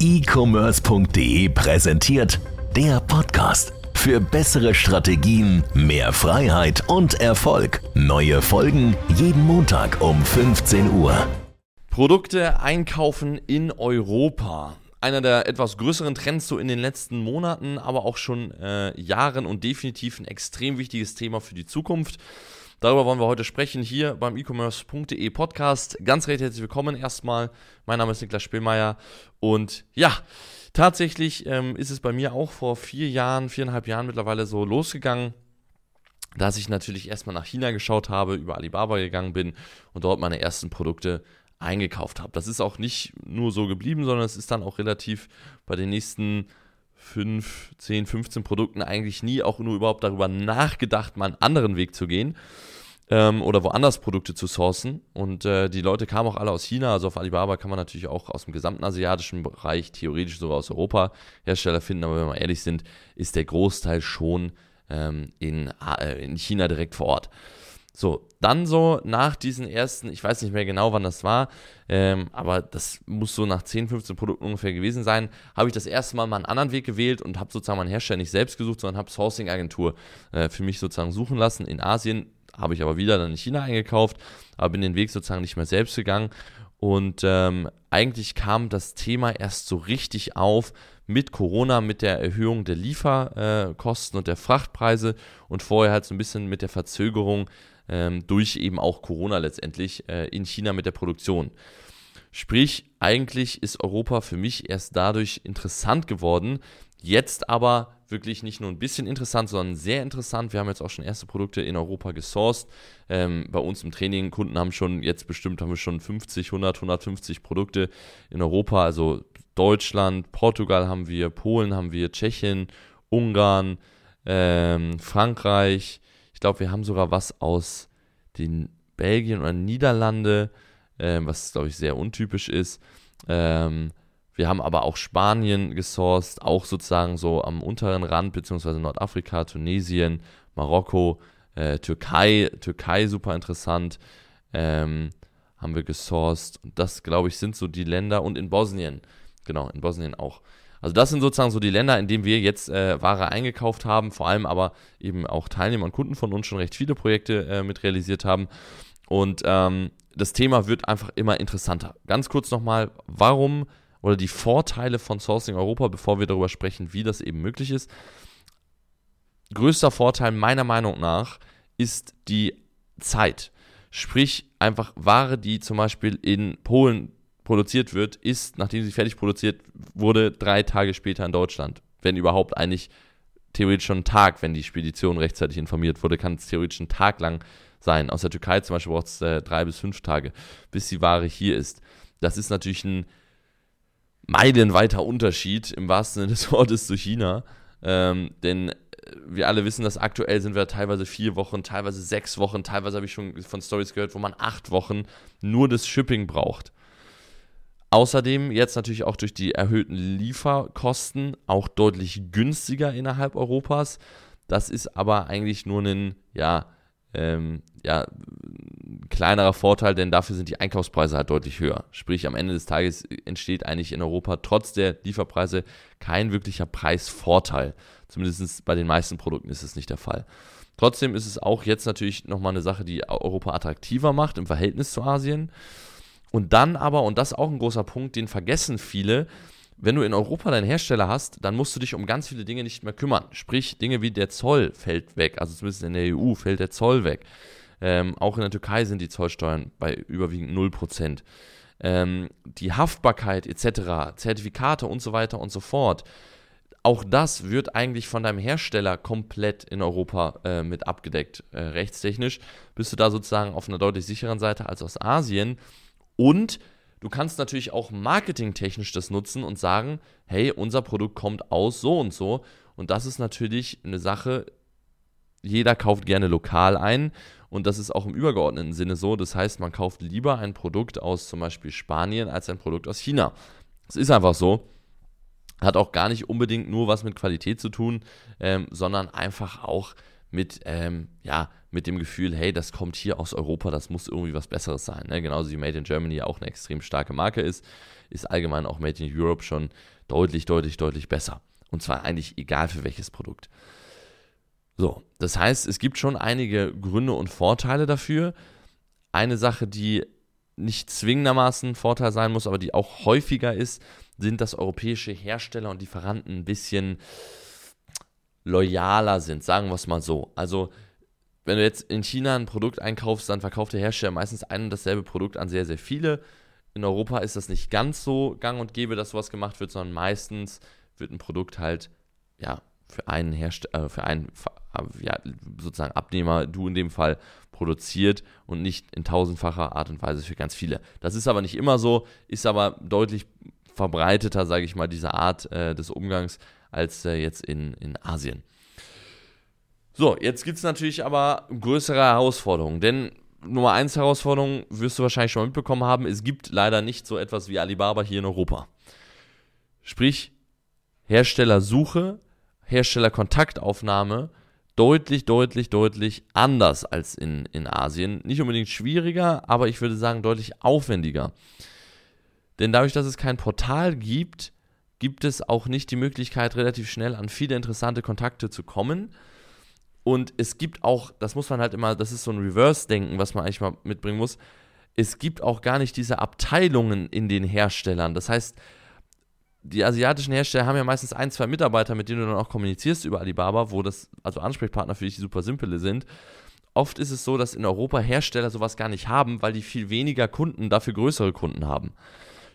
e-commerce.de präsentiert der Podcast. Für bessere Strategien, mehr Freiheit und Erfolg. Neue Folgen jeden Montag um 15 Uhr. Produkte einkaufen in Europa. Einer der etwas größeren Trends so in den letzten Monaten, aber auch schon äh, Jahren und definitiv ein extrem wichtiges Thema für die Zukunft. Darüber wollen wir heute sprechen hier beim e-commerce.de Podcast. Ganz recht herzlich willkommen erstmal. Mein Name ist Niklas Spielmeier und ja, tatsächlich ähm, ist es bei mir auch vor vier Jahren, viereinhalb Jahren mittlerweile so losgegangen dass ich natürlich erstmal nach China geschaut habe, über Alibaba gegangen bin und dort meine ersten Produkte eingekauft habe. Das ist auch nicht nur so geblieben, sondern es ist dann auch relativ bei den nächsten 5, 10, 15 Produkten eigentlich nie auch nur überhaupt darüber nachgedacht, mal einen anderen Weg zu gehen ähm, oder woanders Produkte zu sourcen. Und äh, die Leute kamen auch alle aus China, also auf Alibaba kann man natürlich auch aus dem gesamten asiatischen Bereich, theoretisch sogar aus Europa Hersteller finden, aber wenn wir ehrlich sind, ist der Großteil schon ähm, in, äh, in China direkt vor Ort. So, dann so nach diesen ersten, ich weiß nicht mehr genau, wann das war, ähm, aber das muss so nach 10, 15 Produkten ungefähr gewesen sein, habe ich das erste Mal mal einen anderen Weg gewählt und habe sozusagen meinen Hersteller nicht selbst gesucht, sondern habe Sourcing-Agentur äh, für mich sozusagen suchen lassen. In Asien habe ich aber wieder dann in China eingekauft, aber bin den Weg sozusagen nicht mehr selbst gegangen. Und ähm, eigentlich kam das Thema erst so richtig auf mit Corona, mit der Erhöhung der Lieferkosten und der Frachtpreise und vorher halt so ein bisschen mit der Verzögerung ähm, durch eben auch Corona letztendlich äh, in China mit der Produktion. Sprich, eigentlich ist Europa für mich erst dadurch interessant geworden, jetzt aber wirklich nicht nur ein bisschen interessant, sondern sehr interessant. Wir haben jetzt auch schon erste Produkte in Europa gesourced. Ähm, bei uns im Training, Kunden haben schon jetzt bestimmt, haben wir schon 50, 100, 150 Produkte in Europa, also Deutschland, Portugal haben wir, Polen haben wir, Tschechien, Ungarn, ähm, Frankreich, ich glaube, wir haben sogar was aus den Belgien oder Niederlande, äh, was glaube ich sehr untypisch ist. Ähm, wir haben aber auch Spanien gesourced, auch sozusagen so am unteren Rand, beziehungsweise Nordafrika, Tunesien, Marokko, äh, Türkei, Türkei super interessant, ähm, haben wir gesourced. Und das, glaube ich, sind so die Länder und in Bosnien, genau, in Bosnien auch. Also das sind sozusagen so die Länder, in denen wir jetzt äh, Ware eingekauft haben, vor allem aber eben auch Teilnehmer und Kunden von uns schon recht viele Projekte äh, mit realisiert haben. Und ähm, das Thema wird einfach immer interessanter. Ganz kurz nochmal, warum oder die Vorteile von Sourcing Europa, bevor wir darüber sprechen, wie das eben möglich ist. Größter Vorteil meiner Meinung nach ist die Zeit. Sprich, einfach Ware, die zum Beispiel in Polen produziert wird, ist, nachdem sie fertig produziert wurde, drei Tage später in Deutschland. Wenn überhaupt eigentlich theoretisch schon ein Tag, wenn die Spedition rechtzeitig informiert wurde, kann es theoretisch ein Tag lang sein. Aus der Türkei zum Beispiel braucht es äh, drei bis fünf Tage, bis die Ware hier ist. Das ist natürlich ein meilenweiter Unterschied im wahrsten Sinne des Wortes zu China. Ähm, denn äh, wir alle wissen, dass aktuell sind wir teilweise vier Wochen, teilweise sechs Wochen, teilweise habe ich schon von Stories gehört, wo man acht Wochen nur das Shipping braucht. Außerdem jetzt natürlich auch durch die erhöhten Lieferkosten auch deutlich günstiger innerhalb Europas. Das ist aber eigentlich nur ein, ja, ähm, ja, kleinerer Vorteil, denn dafür sind die Einkaufspreise halt deutlich höher. Sprich, am Ende des Tages entsteht eigentlich in Europa trotz der Lieferpreise kein wirklicher Preisvorteil. Zumindest bei den meisten Produkten ist es nicht der Fall. Trotzdem ist es auch jetzt natürlich nochmal eine Sache, die Europa attraktiver macht im Verhältnis zu Asien. Und dann aber, und das ist auch ein großer Punkt, den vergessen viele, wenn du in Europa deinen Hersteller hast, dann musst du dich um ganz viele Dinge nicht mehr kümmern. Sprich, Dinge wie der Zoll fällt weg, also zumindest in der EU fällt der Zoll weg. Ähm, auch in der Türkei sind die Zollsteuern bei überwiegend 0%. Ähm, die Haftbarkeit etc., Zertifikate und so weiter und so fort. Auch das wird eigentlich von deinem Hersteller komplett in Europa äh, mit abgedeckt, äh, rechtstechnisch. Bist du da sozusagen auf einer deutlich sicheren Seite als aus Asien und du kannst natürlich auch marketingtechnisch das nutzen und sagen, hey, unser Produkt kommt aus so und so. Und das ist natürlich eine Sache, jeder kauft gerne lokal ein. Und das ist auch im übergeordneten Sinne so. Das heißt, man kauft lieber ein Produkt aus zum Beispiel Spanien als ein Produkt aus China. Das ist einfach so. Hat auch gar nicht unbedingt nur was mit Qualität zu tun, ähm, sondern einfach auch mit ähm, ja, mit dem Gefühl, hey, das kommt hier aus Europa, das muss irgendwie was Besseres sein. Ne? Genauso wie Made in Germany auch eine extrem starke Marke ist, ist allgemein auch Made in Europe schon deutlich, deutlich, deutlich besser. Und zwar eigentlich egal für welches Produkt. So, das heißt, es gibt schon einige Gründe und Vorteile dafür. Eine Sache, die nicht zwingendermaßen Vorteil sein muss, aber die auch häufiger ist, sind, dass europäische Hersteller und Lieferanten ein bisschen loyaler sind, sagen wir es mal so. Also wenn du jetzt in China ein Produkt einkaufst, dann verkauft der Hersteller meistens ein und dasselbe Produkt an sehr, sehr viele. In Europa ist das nicht ganz so gang und gäbe, dass sowas gemacht wird, sondern meistens wird ein Produkt halt ja, für einen Hersteller, äh, für einen ja, sozusagen Abnehmer, du in dem Fall, produziert und nicht in tausendfacher Art und Weise für ganz viele. Das ist aber nicht immer so, ist aber deutlich verbreiteter, sage ich mal, diese Art äh, des Umgangs als äh, jetzt in, in Asien. So, jetzt gibt es natürlich aber größere Herausforderungen, denn Nummer 1 Herausforderung wirst du wahrscheinlich schon mitbekommen haben, es gibt leider nicht so etwas wie Alibaba hier in Europa. Sprich, Herstellersuche, Herstellerkontaktaufnahme deutlich, deutlich, deutlich anders als in, in Asien. Nicht unbedingt schwieriger, aber ich würde sagen deutlich aufwendiger. Denn dadurch, dass es kein Portal gibt, gibt es auch nicht die Möglichkeit, relativ schnell an viele interessante Kontakte zu kommen. Und es gibt auch, das muss man halt immer, das ist so ein Reverse-Denken, was man eigentlich mal mitbringen muss. Es gibt auch gar nicht diese Abteilungen in den Herstellern. Das heißt, die asiatischen Hersteller haben ja meistens ein, zwei Mitarbeiter, mit denen du dann auch kommunizierst über Alibaba, wo das also Ansprechpartner für dich super simple sind. Oft ist es so, dass in Europa Hersteller sowas gar nicht haben, weil die viel weniger Kunden, dafür größere Kunden haben.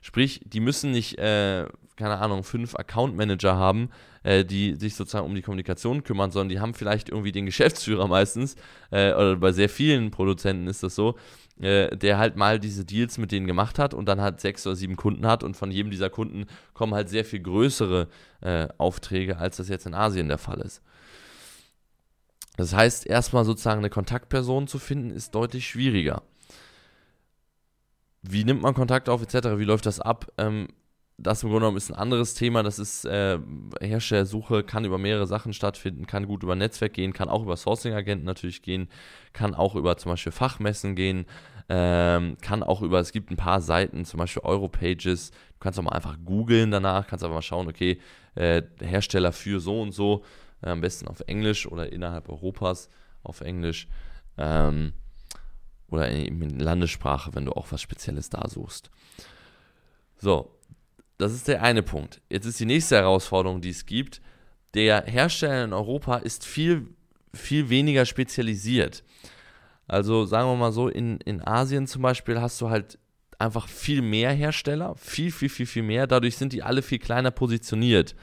Sprich, die müssen nicht, äh, keine Ahnung, fünf Account Manager haben, äh, die sich sozusagen um die Kommunikation kümmern, sondern die haben vielleicht irgendwie den Geschäftsführer meistens, äh, oder bei sehr vielen Produzenten ist das so, äh, der halt mal diese Deals mit denen gemacht hat und dann halt sechs oder sieben Kunden hat und von jedem dieser Kunden kommen halt sehr viel größere äh, Aufträge, als das jetzt in Asien der Fall ist. Das heißt, erstmal sozusagen eine Kontaktperson zu finden, ist deutlich schwieriger. Wie nimmt man Kontakt auf, etc., wie läuft das ab? Ähm, das im Grunde genommen ist ein anderes Thema. Das ist äh, Herstellersuche, kann über mehrere Sachen stattfinden, kann gut über Netzwerk gehen, kann auch über Sourcing-Agenten natürlich gehen, kann auch über zum Beispiel Fachmessen gehen, ähm, kann auch über, es gibt ein paar Seiten, zum Beispiel Europages. Du kannst auch mal einfach googeln danach, kannst aber mal schauen, okay, äh, Hersteller für so und so, äh, am besten auf Englisch oder innerhalb Europas auf Englisch. Ähm, oder in, in Landessprache, wenn du auch was Spezielles da suchst. So, das ist der eine Punkt. Jetzt ist die nächste Herausforderung, die es gibt. Der Hersteller in Europa ist viel, viel weniger spezialisiert. Also sagen wir mal so, in, in Asien zum Beispiel hast du halt einfach viel mehr Hersteller, viel, viel, viel, viel mehr. Dadurch sind die alle viel kleiner positioniert.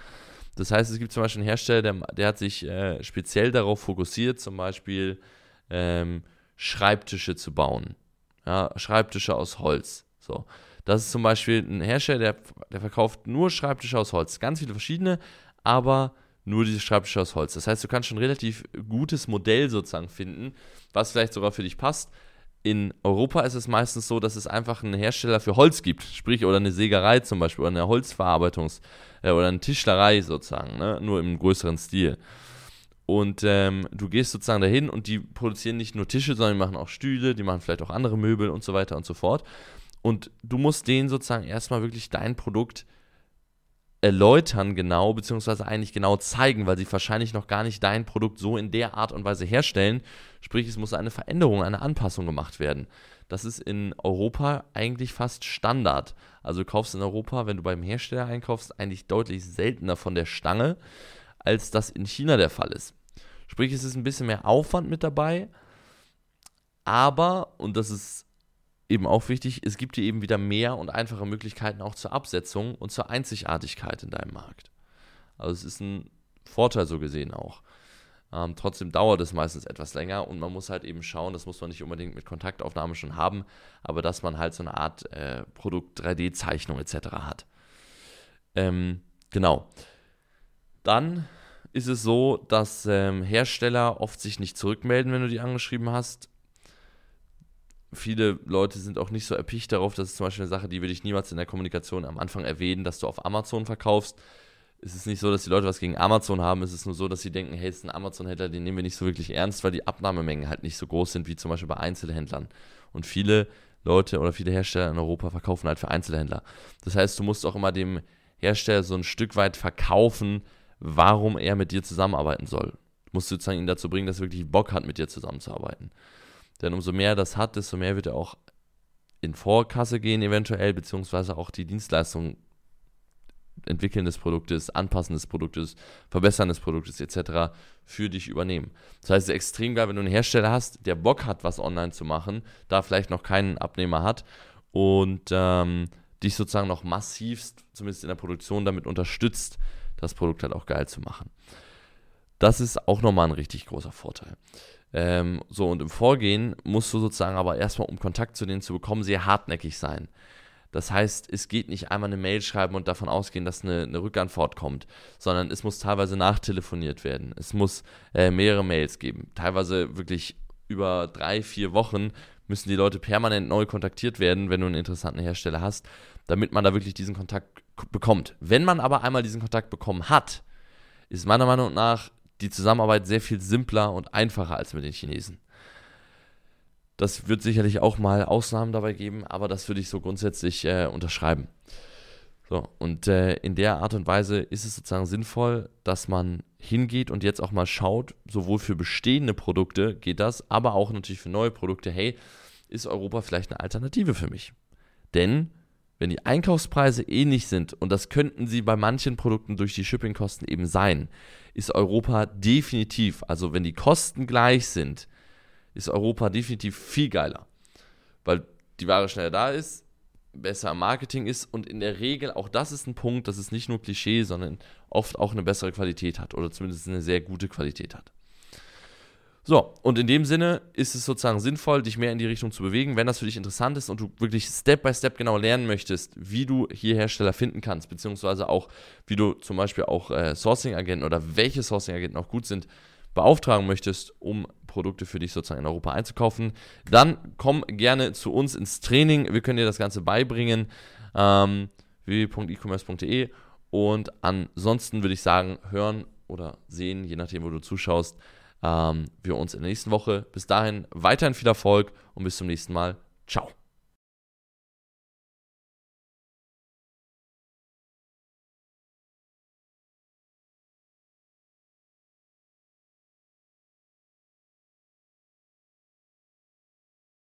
Das heißt, es gibt zum Beispiel einen Hersteller, der, der hat sich äh, speziell darauf fokussiert, zum Beispiel ähm, Schreibtische zu bauen. Ja, Schreibtische aus Holz. So. Das ist zum Beispiel ein Hersteller, der, der verkauft nur Schreibtische aus Holz. Ganz viele verschiedene, aber nur diese Schreibtische aus Holz. Das heißt, du kannst schon ein relativ gutes Modell sozusagen finden, was vielleicht sogar für dich passt. In Europa ist es meistens so, dass es einfach einen Hersteller für Holz gibt, sprich oder eine Sägerei zum Beispiel oder eine Holzverarbeitungs- äh, oder eine Tischlerei sozusagen, ne? nur im größeren Stil. Und ähm, du gehst sozusagen dahin und die produzieren nicht nur Tische, sondern die machen auch Stühle, die machen vielleicht auch andere Möbel und so weiter und so fort. Und du musst denen sozusagen erstmal wirklich dein Produkt erläutern genau, beziehungsweise eigentlich genau zeigen, weil sie wahrscheinlich noch gar nicht dein Produkt so in der Art und Weise herstellen. Sprich, es muss eine Veränderung, eine Anpassung gemacht werden. Das ist in Europa eigentlich fast Standard. Also du kaufst in Europa, wenn du beim Hersteller einkaufst, eigentlich deutlich seltener von der Stange, als das in China der Fall ist. Sprich, es ist ein bisschen mehr Aufwand mit dabei, aber, und das ist eben auch wichtig, es gibt dir eben wieder mehr und einfache Möglichkeiten auch zur Absetzung und zur Einzigartigkeit in deinem Markt. Also es ist ein Vorteil so gesehen auch. Ähm, trotzdem dauert es meistens etwas länger und man muss halt eben schauen, das muss man nicht unbedingt mit Kontaktaufnahme schon haben, aber dass man halt so eine Art äh, Produkt-3D-Zeichnung etc. hat. Ähm, genau. Dann ist es so, dass ähm, Hersteller oft sich nicht zurückmelden, wenn du die angeschrieben hast viele Leute sind auch nicht so erpicht darauf, das ist zum Beispiel eine Sache, die würde ich niemals in der Kommunikation am Anfang erwähnen, dass du auf Amazon verkaufst. es ist nicht so, dass die Leute was gegen Amazon haben, es ist nur so, dass sie denken, hey, es ist ein Amazon-Händler, den nehmen wir nicht so wirklich ernst, weil die Abnahmemengen halt nicht so groß sind wie zum Beispiel bei Einzelhändlern. Und viele Leute oder viele Hersteller in Europa verkaufen halt für Einzelhändler. Das heißt, du musst auch immer dem Hersteller so ein Stück weit verkaufen, warum er mit dir zusammenarbeiten soll. Du musst sozusagen ihn dazu bringen, dass er wirklich Bock hat, mit dir zusammenzuarbeiten. Denn umso mehr das hat, desto mehr wird er auch in Vorkasse gehen eventuell, beziehungsweise auch die Dienstleistung Entwickeln des Produktes, Anpassen des Produktes, Verbessern des Produktes etc. für dich übernehmen. Das heißt, es ist extrem geil, wenn du einen Hersteller hast, der Bock hat, was online zu machen, da vielleicht noch keinen Abnehmer hat und ähm, dich sozusagen noch massivst, zumindest in der Produktion, damit unterstützt, das Produkt halt auch geil zu machen. Das ist auch nochmal ein richtig großer Vorteil. Ähm, so, und im Vorgehen musst du sozusagen aber erstmal, um Kontakt zu denen zu bekommen, sehr hartnäckig sein. Das heißt, es geht nicht einmal eine Mail schreiben und davon ausgehen, dass eine, eine Rückantwort kommt, sondern es muss teilweise nachtelefoniert werden. Es muss äh, mehrere Mails geben. Teilweise wirklich über drei, vier Wochen müssen die Leute permanent neu kontaktiert werden, wenn du einen interessanten Hersteller hast, damit man da wirklich diesen Kontakt bekommt. Wenn man aber einmal diesen Kontakt bekommen hat, ist meiner Meinung nach die Zusammenarbeit sehr viel simpler und einfacher als mit den Chinesen. Das wird sicherlich auch mal Ausnahmen dabei geben, aber das würde ich so grundsätzlich äh, unterschreiben. So, und äh, in der Art und Weise ist es sozusagen sinnvoll, dass man hingeht und jetzt auch mal schaut, sowohl für bestehende Produkte geht das, aber auch natürlich für neue Produkte, hey, ist Europa vielleicht eine Alternative für mich? Denn wenn die Einkaufspreise ähnlich sind, und das könnten sie bei manchen Produkten durch die Shippingkosten eben sein, ist Europa definitiv, also wenn die Kosten gleich sind, ist Europa definitiv viel geiler. Weil die Ware schneller da ist, besser am Marketing ist und in der Regel, auch das ist ein Punkt, dass es nicht nur Klischee, sondern oft auch eine bessere Qualität hat oder zumindest eine sehr gute Qualität hat. So, und in dem Sinne ist es sozusagen sinnvoll, dich mehr in die Richtung zu bewegen, wenn das für dich interessant ist und du wirklich Step by Step genau lernen möchtest, wie du hier Hersteller finden kannst, beziehungsweise auch, wie du zum Beispiel auch äh, Sourcing-Agenten oder welche Sourcing-Agenten auch gut sind, beauftragen möchtest, um Produkte für dich sozusagen in Europa einzukaufen, dann komm gerne zu uns ins Training. Wir können dir das Ganze beibringen. Ähm, www.ecommerce.de und ansonsten würde ich sagen, hören oder sehen, je nachdem, wo du zuschaust, ähm, wir uns in der nächsten Woche. Bis dahin weiterhin viel Erfolg und bis zum nächsten Mal. Ciao.